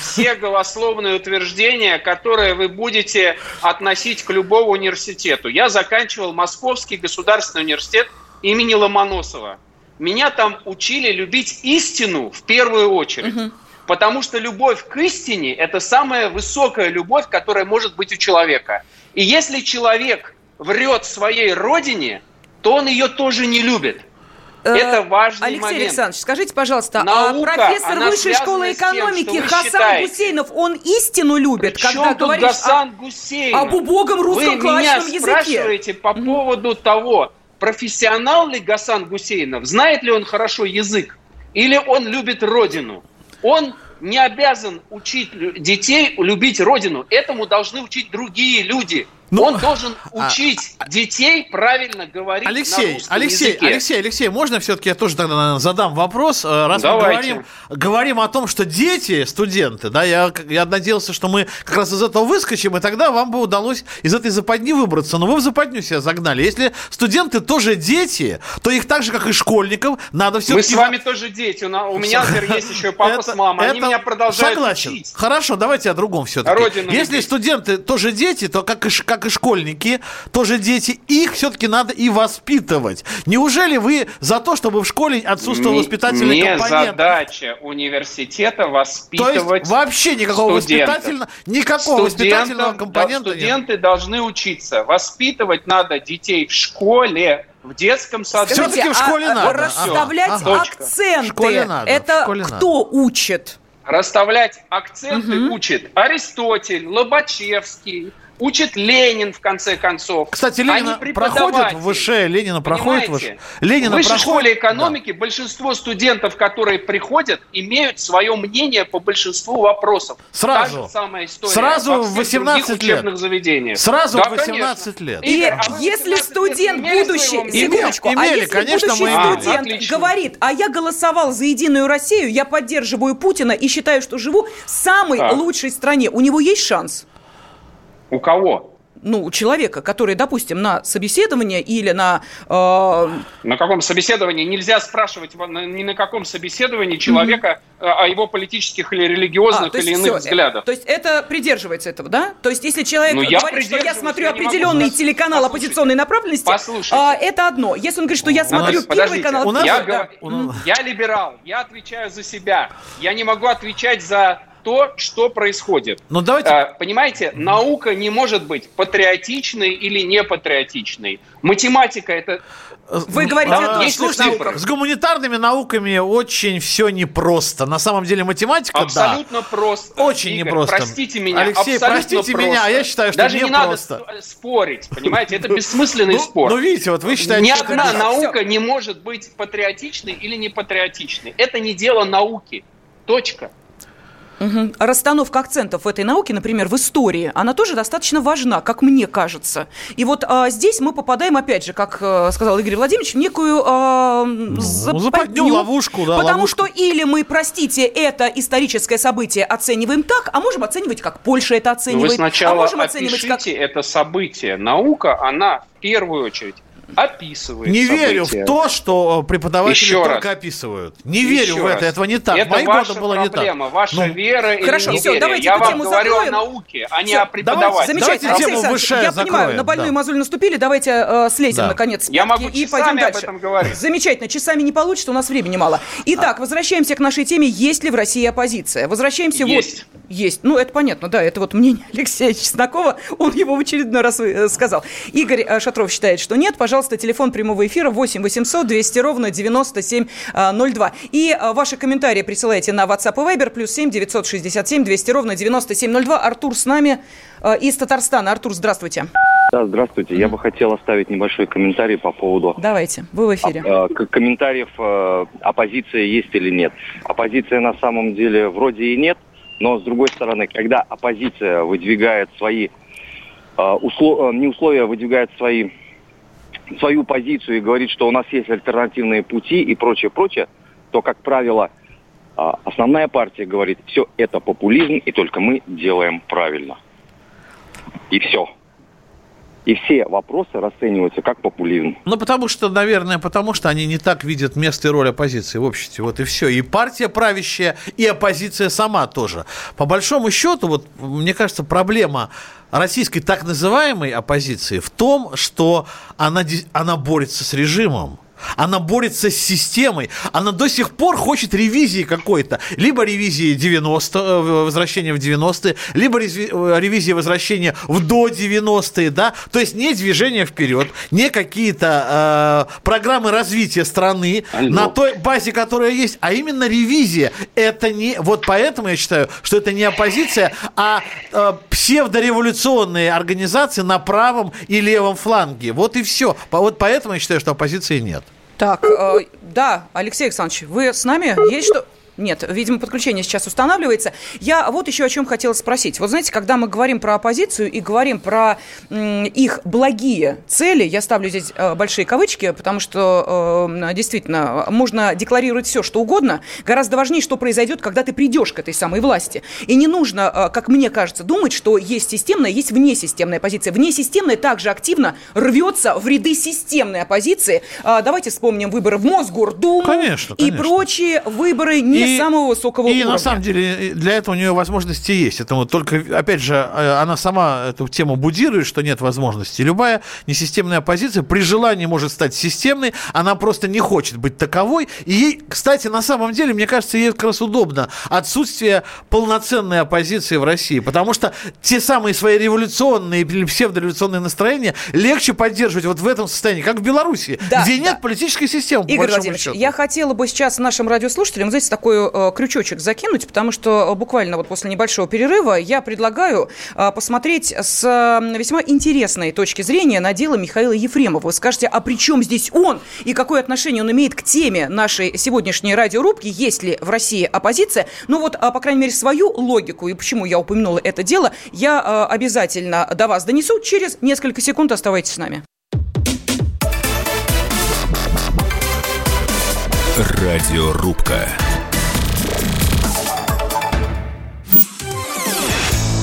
все голословные утверждения, которые вы будете относить к любому университету. Я заканчивал Московский государственный университет имени Ломоносова. Меня там учили любить истину в первую очередь. Угу. Потому что любовь к истине – это самая высокая любовь, которая может быть у человека. И если человек врет своей родине, то он ее тоже не любит. Э, это важный Алексей момент. Александрович, скажите, пожалуйста, а Наука, а профессор Высшей школы экономики тем, Хасан считаете. Гусейнов, он истину любит, Причем когда говоришь Гасан Гусейнов? об убогом русском Вы меня языке? спрашиваете по поводу того, профессионал ли Гасан Гусейнов, знает ли он хорошо язык, или он любит родину. Он не обязан учить детей любить родину. Этому должны учить другие люди. Ну, Он должен а, учить а, детей правильно говорить Алексей, на русском Алексей, языке. Алексей, Алексей, можно все-таки я тоже тогда наверное, задам вопрос, э, раз Давайте. мы говорим, говорим о том, что дети, студенты, да, я, я надеялся, что мы как раз из этого выскочим, и тогда вам бы удалось из этой западни выбраться, но вы в западню себя загнали. Если студенты тоже дети, то их так же, как и школьников, надо все Мы с вами тоже дети, у меня, например, есть еще папа с мамой, они меня продолжают Согласен. учить. Хорошо, давайте о другом все-таки. Если студенты тоже дети, то как и, как и школьники, тоже дети, их все-таки надо и воспитывать. Неужели вы за то, чтобы в школе отсутствовал воспитательный не компонент? задача университета воспитывать То есть вообще никакого воспитательного, никакого воспитательного компонента Студенты нет. должны учиться. Воспитывать надо детей в школе, в детском саду. Все-таки в школе а, надо. Расставлять ага. акценты. В школе надо. Это школе кто надо. учит? Расставлять акценты угу. учит Аристотель, Лобачевский, учит Ленин, в конце концов. Кстати, Ленина проходит в ВШ, Ленина проходит в ВШ. Ленина в высшей проходит... школе экономики да. большинство студентов, которые приходят, имеют свое мнение по большинству вопросов. Сразу. Та же самая история Сразу в 18 лет. заведениях. Сразу да, в 18 конечно. лет. И а если студент будущий, секундочку, а имели, если конечно, будущий мы студент а, говорит, а я голосовал за Единую Россию, я поддерживаю Путина и считаю, что живу в самой так. лучшей стране, у него есть шанс? У кого? ну, человека, который, допустим, на собеседование или на... Э... На каком собеседовании? Нельзя спрашивать ни на каком собеседовании человека mm-hmm. о его политических или религиозных а, или иных все, взглядах. То есть это придерживается этого, да? То есть если человек ну, говорит, что я смотрю я определенный телеканал Послушайте. оппозиционной направленности, Послушайте. А, это одно. Если он говорит, что я смотрю нас, первый канал... У нас, я, да. я либерал, я отвечаю за себя. Я не могу отвечать за то, что происходит. Ну, давайте... А, понимаете, наука не может быть патриотичной или не патриотичной. Математика это вы говорите, а, есть слушайте, с гуманитарными науками очень все непросто. На самом деле математика, абсолютно да. просто. Очень Игорь, непросто. Простите меня, Алексей, простите просто. меня, а я считаю, что Даже не, не просто. надо спорить, понимаете, это бессмысленный ну, спор. Ну, видите, вот вы считаете, Ни одна наука не может быть патриотичной или не патриотичной. Это не дело науки. Точка. Угу. Расстановка акцентов в этой науке, например, в истории, она тоже достаточно важна, как мне кажется. И вот а, здесь мы попадаем, опять же, как а, сказал Игорь Владимирович, в некую а, ну, западню, ловушку. Да, потому ловушку. что или мы, простите, это историческое событие оцениваем так, а можем оценивать, как Польша это оценивает. Вы сначала а можем оценивать, как... это событие. Наука, она в первую очередь описывает Не события. верю в то, что преподаватели Еще только раз. описывают. Не Еще верю в это, этого не так. Это Мои ваша было проблема, не так. ваша ну, вера хорошо, или все, давайте Я эту вам тему говорю закроем. о науке, а не о преподавателе. Замечательно. Давайте тему выше Я закроем, понимаю, на больную да. мозоль наступили, давайте э, слезем, Да. наконец, с Я могу и часами пойдем об дальше. этом говорить. Замечательно, часами не получится, у нас времени мало. Итак, возвращаемся к нашей теме, есть ли в России оппозиция? Возвращаемся Есть. вот... Есть. Ну, это понятно, да, это вот мнение Алексея Чеснокова, он его в очередной раз э, сказал. Игорь э, Шатров считает, что нет. Пожалуйста, телефон прямого эфира 8 800 200 ровно 9702. И э, ваши комментарии присылайте на WhatsApp и Viber, плюс 7 967 200 ровно 9702. Артур с нами э, из Татарстана. Артур, здравствуйте. Да, здравствуйте. Я бы хотел оставить небольшой комментарий по поводу... Давайте, вы в эфире. А, комментариев, э, оппозиция есть или нет. Оппозиция на самом деле вроде и нет, но с другой стороны, когда оппозиция выдвигает свои... э, усло- э, не условия, выдвигает свои свою позицию и говорит, что у нас есть альтернативные пути и прочее, прочее, то, как правило, а, основная партия говорит, все это популизм, и только мы делаем правильно. И все. И все вопросы расцениваются как популизм. Ну, потому что, наверное, потому что они не так видят место и роль оппозиции в обществе. Вот и все. И партия правящая, и оппозиция сама тоже. По большому счету, вот, мне кажется, проблема российской так называемой оппозиции в том, что она, она борется с режимом. Она борется с системой. Она до сих пор хочет ревизии какой-то. Либо ревизии 90, э, возвращения в 90-е, либо э, ревизии возвращения в до 90-е, да. То есть не движение вперед, не какие-то э, программы развития страны Алло. на той базе, которая есть, а именно ревизия. Это не... Вот поэтому я считаю, что это не оппозиция, а э, псевдореволюционные организации на правом и левом фланге. Вот и все. Вот поэтому я считаю, что оппозиции нет. Так, э, да, Алексей Александрович, вы с нами? Есть что... нет, видимо, подключение сейчас устанавливается. Я вот еще о чем хотела спросить. Вот знаете, когда мы говорим про оппозицию и говорим про их благие цели, я ставлю здесь э, большие кавычки, потому что э, действительно можно декларировать все, что угодно. Гораздо важнее, что произойдет, когда ты придешь к этой самой власти. И не нужно, э, как мне кажется, думать, что есть системная, есть внесистемная оппозиция. Внесистемная также активно рвется в ряды системной оппозиции. Э, давайте вспомним выборы в Мосгордуму Конечно, и конечно. прочие выборы не И- самого высокого И уровня. на самом деле для этого у нее возможности есть. Это вот только, опять же, э, она сама эту тему будирует, что нет возможности. Любая несистемная оппозиция при желании может стать системной, она просто не хочет быть таковой. И ей, кстати, на самом деле, мне кажется, ей как раз удобно отсутствие полноценной оппозиции в России, потому что те самые свои революционные или псевдореволюционные настроения легче поддерживать вот в этом состоянии, как в Беларуси, Да, где да. нет политической системы. Игорь Владимирович, счету. я хотела бы сейчас нашим радиослушателям, знаете, такой э, крючочек закинуть, потому что э, буквально вот после небольшого перерыва я предлагаю э, посмотреть с весьма интересной точки зрения на дело Михаила Ефремова. Вы скажете, а при чем здесь он и какое отношение он имеет к теме нашей сегодняшней радиорубки, есть ли в России оппозиция? Ну вот, а, по крайней мере, свою логику и почему я упомянула это дело, я обязательно до вас донесу через несколько секунд. Оставайтесь с нами. Радиорубка.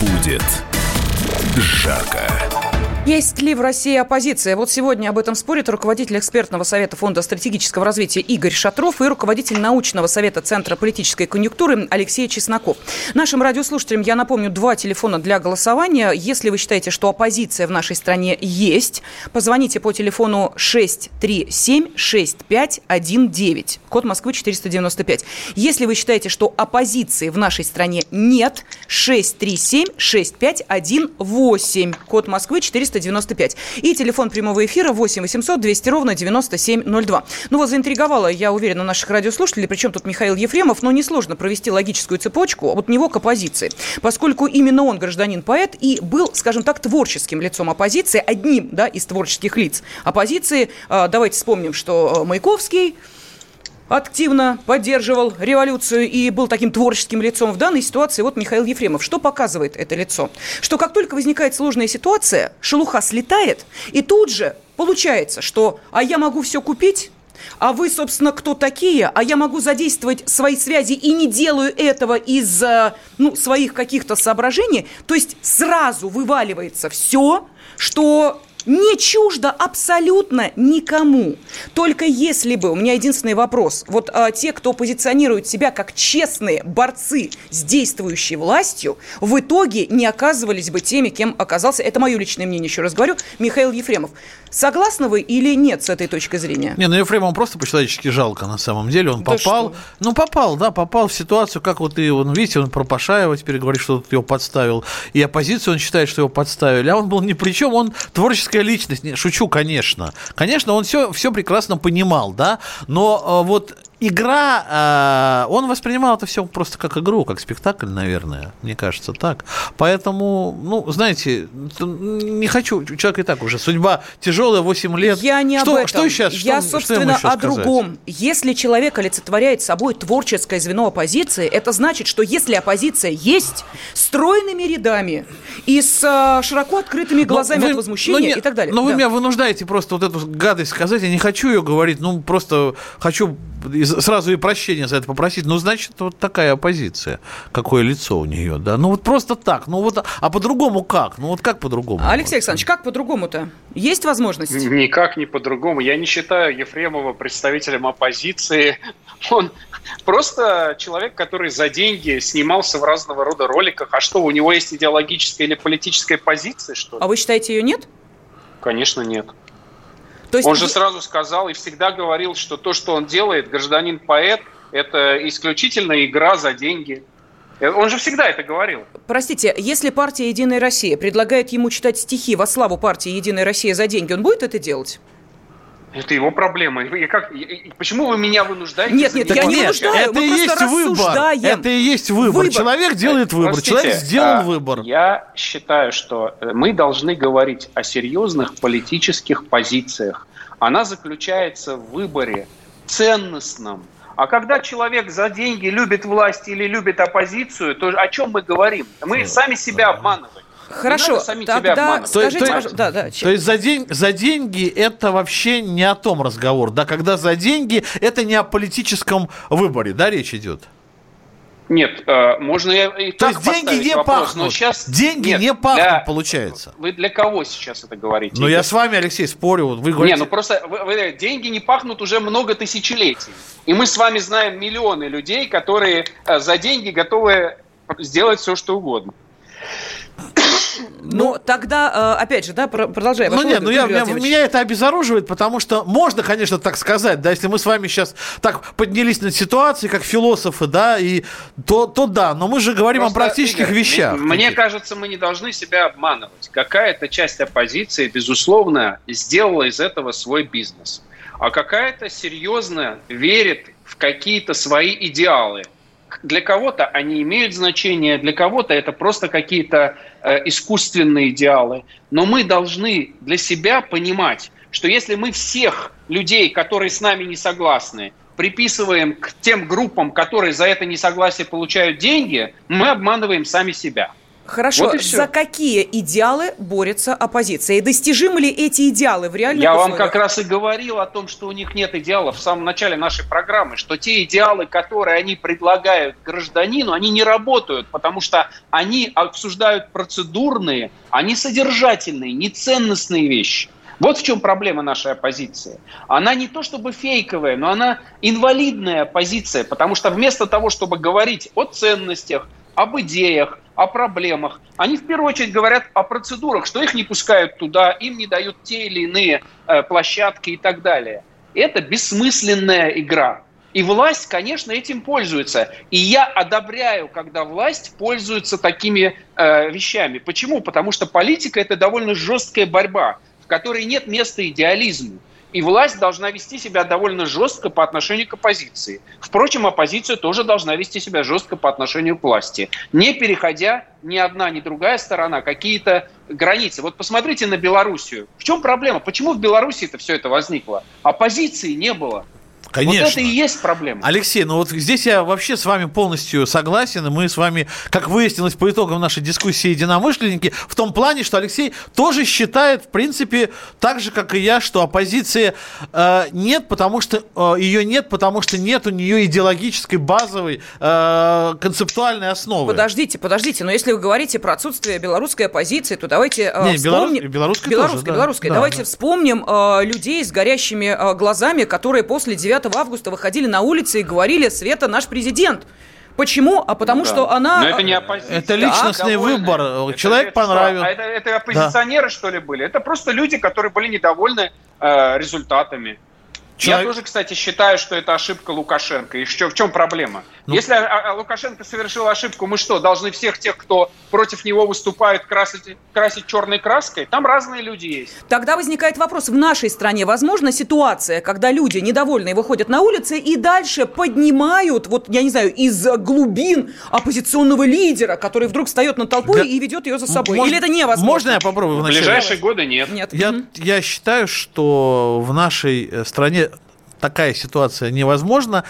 Будет жарко. Есть ли в России оппозиция? Вот сегодня об этом спорит руководитель экспертного совета Фонда стратегического развития Игорь Шатров и руководитель научного совета Центра политической конъюнктуры Алексей Чесноков. Нашим радиослушателям я напомню два телефона для голосования. Если вы считаете, что оппозиция в нашей стране есть, позвоните по телефону 637-6519, код Москвы 495. Если вы считаете, что оппозиции в нашей стране нет, 637-6518, код Москвы 495. И телефон прямого эфира 8 800 200 ровно 9702. Ну вот заинтриговала, я уверена, наших радиослушателей, причем тут Михаил Ефремов, но несложно провести логическую цепочку от него к оппозиции, поскольку именно он гражданин-поэт и был, скажем так, творческим лицом оппозиции, одним да, из творческих лиц оппозиции. А, Давайте вспомним, что э, Маяковский активно поддерживал революцию и был таким творческим лицом в данной ситуации. Вот Михаил Ефремов. Что показывает это лицо? Что как только возникает сложная ситуация, шелуха слетает, и тут же получается, что «а я могу все купить», а вы, собственно, кто такие? А я могу задействовать свои связи и не делаю этого из ну, своих каких-то соображений. То есть сразу вываливается все, что не чуждо абсолютно никому. Только если бы, у меня единственный вопрос, вот а, те, кто позиционирует себя как честные борцы с действующей властью, в итоге не оказывались бы теми, кем оказался, это мое личное мнение, еще раз говорю, Михаил Ефремов. Согласны вы или нет с этой точки зрения? Не, ну Ефремова просто по-человечески жалко на самом деле. Он Да попал, что? ну попал, да, попал в ситуацию, как вот и, он, видите, он про Пашаева теперь говорит, что тут его подставил. И оппозицию он считает, что его подставили. А он был ни при чем, он творческая личность. Не, шучу, конечно. Конечно, он все, все прекрасно понимал, да, но э, вот игра, э, он воспринимал это все просто как игру, как спектакль, наверное, мне кажется, так. Поэтому, ну, знаете, не хочу, у человека и так уже судьба тяжелая, 8 лет. Я не что, об этом. Что сейчас? Я, что, собственно, что о сказать? другом. Если человек олицетворяет собой творческое звено оппозиции, это значит, что если оппозиция есть, стройными рядами и с а, широко открытыми глазами вы- от возмущения ну, не- и так далее. Но вы Да. меня вынуждаете просто вот эту гадость сказать. Я не хочу ее говорить, ну, просто хочу из сразу и прощения за это попросить. Ну, значит, вот такая оппозиция. Какое лицо у нее, да? Ну, вот просто так. Ну, вот, а по-другому как? Ну, вот как по-другому? Алексей Александрович, как по-другому-то? Есть возможность? Никак не по-другому. Я не считаю Ефремова представителем оппозиции. Он просто человек, который за деньги снимался в разного рода роликах. А что, у него есть идеологическая или политическая позиция, что ли? А вы считаете, ее нет? Конечно, нет. То есть... Он же сразу сказал и всегда говорил, что то, что он делает, гражданин-поэт, это исключительно игра за деньги. Э, Он же всегда это говорил. Простите, если партия «Единая Россия» предлагает ему читать стихи во славу партии «Единая Россия» за деньги, он будет это делать? Это его проблема. И как, и почему вы меня вынуждаете? Нет, нет, я не вынуждаю. Это мы и есть выбор. Это и есть выбор. Выбор. Человек делает выбор. Простите, Человек сделал а, выбор. Я считаю, что э, мы должны говорить о серьезных политических позициях. Она заключается в выборе ценностном. А когда человек за деньги любит власть или любит оппозицию, то о чем мы говорим? Мы сами себя обманываем. Не Хорошо, себя тогда скажите, То- то- пожалуйста, да, да, То есть за, день, за деньги это вообще не о том разговор, да, когда за деньги это не о политическом выборе, да, речь идет. Нет, э, можно и, и То так есть деньги не вопрос, пахнут. но сейчас Деньги Нет, не пахнут, для- получается. Вы для кого сейчас это говорите? Но я с вами, Алексей, спорю. вот Вы Не, говорите, ну просто вы- вы- деньги не пахнут уже много тысячелетий. И мы с вами знаем миллионы людей, которые э, за деньги готовы сделать все, что угодно. Ну, тогда, э, опять же, да, про- продолжаем. Ну нет, ну я, меня, меня это обезоруживает, потому что можно, конечно, так сказать, да, если мы с вами сейчас так поднялись над ситуацией, как философы, да, и то, то да, но мы же говорим Просто, о практических Игорь, вещах. Мне, мне кажется, мы не должны себя обманывать. Какая-то часть оппозиции, безусловно, сделала из этого свой бизнес. А какая-то серьезно верит в какие-то свои идеалы. Для кого-то они имеют значение, для кого-то это просто какие-то э, искусственные идеалы. Но мы должны для себя понимать, что если мы всех людей, которые с нами не согласны, приписываем к тем группам, которые за это несогласие получают деньги, мы обманываем сами себя. Хорошо, Вот за какие идеалы борется оппозиция? И достижимы ли эти идеалы в реальных Я вам условиях? как раз и говорил о том, что у них нет идеалов в самом начале нашей программы, что те идеалы, которые они предлагают гражданину, они не работают, потому что они обсуждают процедурные, а не содержательные, не ценностные вещи. Вот в чем проблема нашей оппозиции. Она не то чтобы фейковая, но она инвалидная оппозиция, потому что вместо того, чтобы говорить о ценностях, об идеях, о проблемах. Они в первую очередь говорят о процедурах, что их не пускают туда, им не дают те или иные э, площадки и так далее. Это бессмысленная игра. И власть, конечно, этим пользуется. И я одобряю, когда власть пользуется такими э, вещами. Почему? Потому что политика это довольно жесткая борьба, в которой нет места идеализму. И власть должна вести себя довольно жестко по отношению к оппозиции. Впрочем, оппозиция тоже должна вести себя жестко по отношению к власти, не переходя ни одна, ни другая сторона какие-то границы. Вот посмотрите на Белоруссию. В чем проблема? Почему в Беларуси это все это возникло? Оппозиции не было. Конечно. Вот это и есть проблема. Алексей, ну вот здесь я вообще с вами полностью согласен, и мы с вами, как выяснилось по итогам нашей дискуссии, единомышленники, в том плане, что Алексей тоже считает, в принципе, так же, как и я, что оппозиции э, нет, потому что э, ее нет, потому что нет у нее идеологической, базовой, э, концептуальной основы. Подождите, подождите, но если вы говорите про отсутствие белорусской оппозиции, то давайте э, Не, белорус- вспомним... белорусской белорусской, тоже, да. белорусской. Да, давайте да. вспомним э, людей с горящими э, глазами, которые после 9 августа выходили на улицы и говорили «Света наш президент». Почему? А потому Ну да. что она... Но это не оппозиция. Это личностный Довольны. выбор. Это- Человек это понравился. А это, это оппозиционеры, что ли, были? Это просто люди, которые были недовольны э, результатами. Человек- Я тоже, кстати, считаю, что это ошибка Лукашенко. И что, в чем проблема? Ну- Если а- а Лукашенко совершил ошибку, мы что, должны всех тех, кто против него выступает, красить, красить черной краской? Там разные люди есть. Тогда возникает вопрос, в нашей стране возможна ситуация, когда люди недовольные выходят на улицы и дальше поднимают, вот, я не знаю, из глубин оппозиционного лидера, который вдруг встает над толпой Да. и ведет ее за собой. Можно- Или это невозможно? Можно я попробую В вначале? ближайшие годы нет. Нет. Я, я считаю, что в нашей э, стране такая ситуация невозможна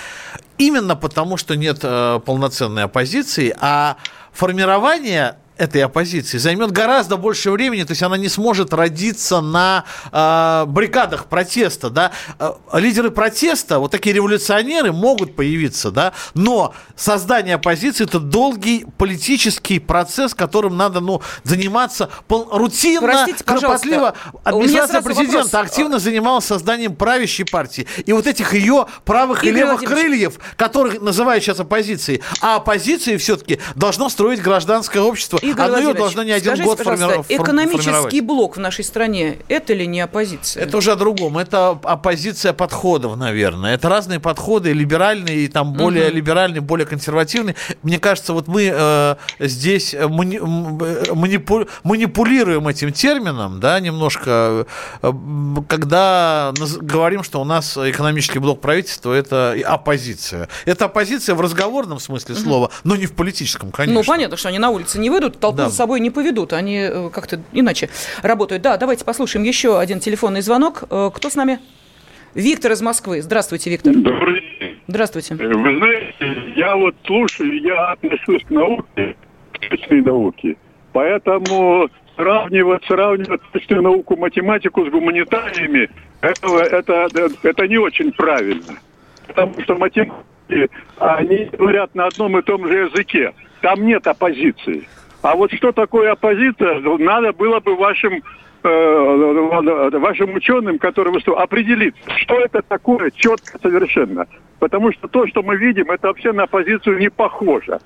именно потому, что нет э, полноценной оппозиции, а формирование этой оппозиции займет гораздо больше времени, то есть она не сможет родиться на э, баррикадах протеста, да. Э, лидеры протеста, вот такие революционеры могут появиться, да, но создание оппозиции это долгий политический процесс, которым надо, ну, заниматься пол- рутинно, Простите, кропотливо. Администрация президента вопрос. активно занималась созданием правящей партии. И вот этих ее правых и Игорь левых Владимирович. крыльев, которых называют сейчас оппозицией, а оппозиции все-таки должно строить гражданское общество. Игорь Оно ее должно не один скажите, год пожалуйста, форми- фор- экономический формировать. блок в нашей стране – это ли не оппозиция? Это уже о другом. Это оппозиция подходов, наверное. Это разные подходы, либеральные, и там более Мгм. либеральные, более консервативные. Мне кажется, вот мы э, здесь э, мани- э, манипу- манипулируем этим термином, да, немножко, э, когда говорим, что у нас экономический блок правительства – это оппозиция. Это оппозиция в разговорном смысле слова, но не в политическом, конечно. Ну, понятно, что они на улице не выйдут, толпу Да. с собой не поведут, они э, как-то иначе работают. Да, давайте послушаем еще один телефонный звонок. Э, Кто с нами? Виктор из Москвы. Здравствуйте, Виктор. Добрый день. Здравствуйте. Э, Вы знаете, я вот слушаю, я отношусь к науке, к точной науке. Поэтому сравнивать, сравнивать точную науку, математику с гуманитариями, это, это, это не очень правильно. Потому что математики, они говорят на одном и том же языке. Там нет оппозиции. А вот что такое оппозиция, надо было бы вашим э, вашим ученым, которые выступают, определиться, что это такое четко совершенно. Потому что то, что мы видим, это вообще на оппозицию не похоже.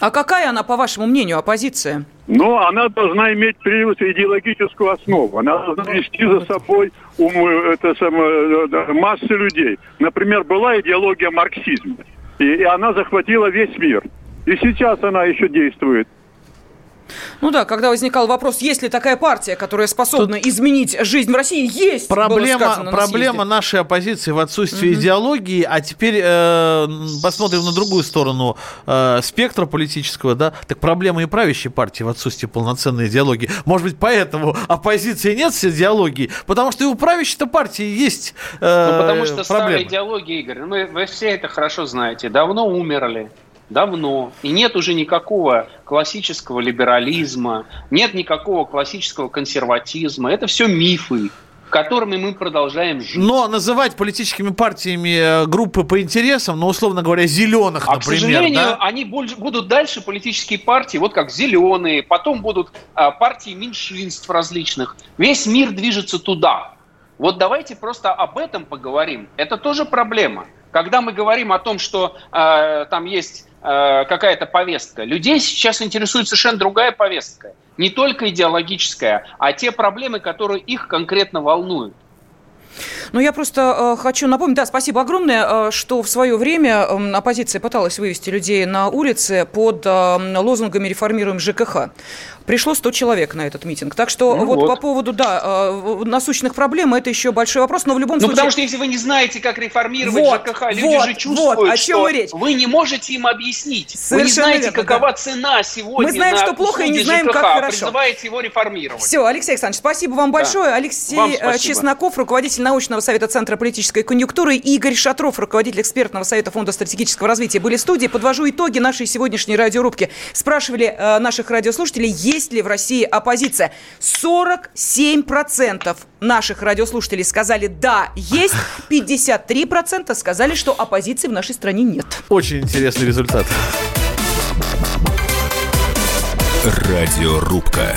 А какая она, по вашему мнению, оппозиция? Но она должна иметь прежде идеологическую основу. Она должна вести за собой ум, это самое, э, массы людей. Например, была идеология марксизма. И, и она захватила весь мир. И сейчас она еще действует. Ну да, когда возникал вопрос, есть ли такая партия, которая способна изменить жизнь в России, есть. Проблема, на проблема съезде. нашей оппозиции в отсутствии идеологии, а теперь э, посмотрим на другую сторону э, спектра политического, да, так проблема и правящей партии в отсутствии полноценной идеологии. Может быть, поэтому оппозиции нет с идеологией, потому что и у правящей-то партии есть э, Ну, потому что старая проблемы. идеология, Игорь, ну, вы, вы все это хорошо знаете, давно умерли. Давно. И нет уже никакого классического либерализма, нет никакого классического консерватизма. Это все мифы, которыми мы продолжаем жить. Но называть политическими партиями э, группы по интересам, ну, условно говоря, зеленых, А, к например, сожалению, да? они больше- будут дальше политические партии, вот как зеленые, потом будут а, партии меньшинств различных. Весь мир движется туда. Вот давайте просто об этом поговорим. Это тоже проблема. Когда мы говорим о том, что э, там есть э, какая-то повестка, людей сейчас интересует совершенно другая повестка. Не только идеологическая, а те проблемы, которые их конкретно волнуют. Ну, я просто э, хочу напомнить, да, спасибо огромное, э, что в свое время э, оппозиция пыталась вывести людей на улицы под э, лозунгами «Реформируем ЖКХ». Пришло 100 человек на этот митинг. Так что Ну вот, вот. по поводу, да, э, насущных проблем, это еще большой вопрос, но в любом Ну, случае... потому что если вы не знаете, как реформировать Вот, ЖКХ, люди вот, же чувствуют, вот, о чем что речь. вы не можете им объяснить. вы не Совершенно знаете, верно, какова да. цена сегодня Мы знаем, на что плохо, и не знаем, ЖКХ, как хорошо. призываете его реформировать. Все, Алексей Александрович, спасибо вам большое. Алексей Вам э, спасибо. Чесноков, руководитель научного совета Центра политической конъюнктуры, Игорь Шатров, руководитель экспертного совета Фонда стратегического развития, были в студии. Подвожу итоги нашей сегодняшней радиорубки. Спрашивали э, наших радиослушателей, есть ли в России оппозиция. 47% наших радиослушателей сказали «да, есть», 53% сказали, что оппозиции в нашей стране нет. Очень интересный результат. Радиорубка.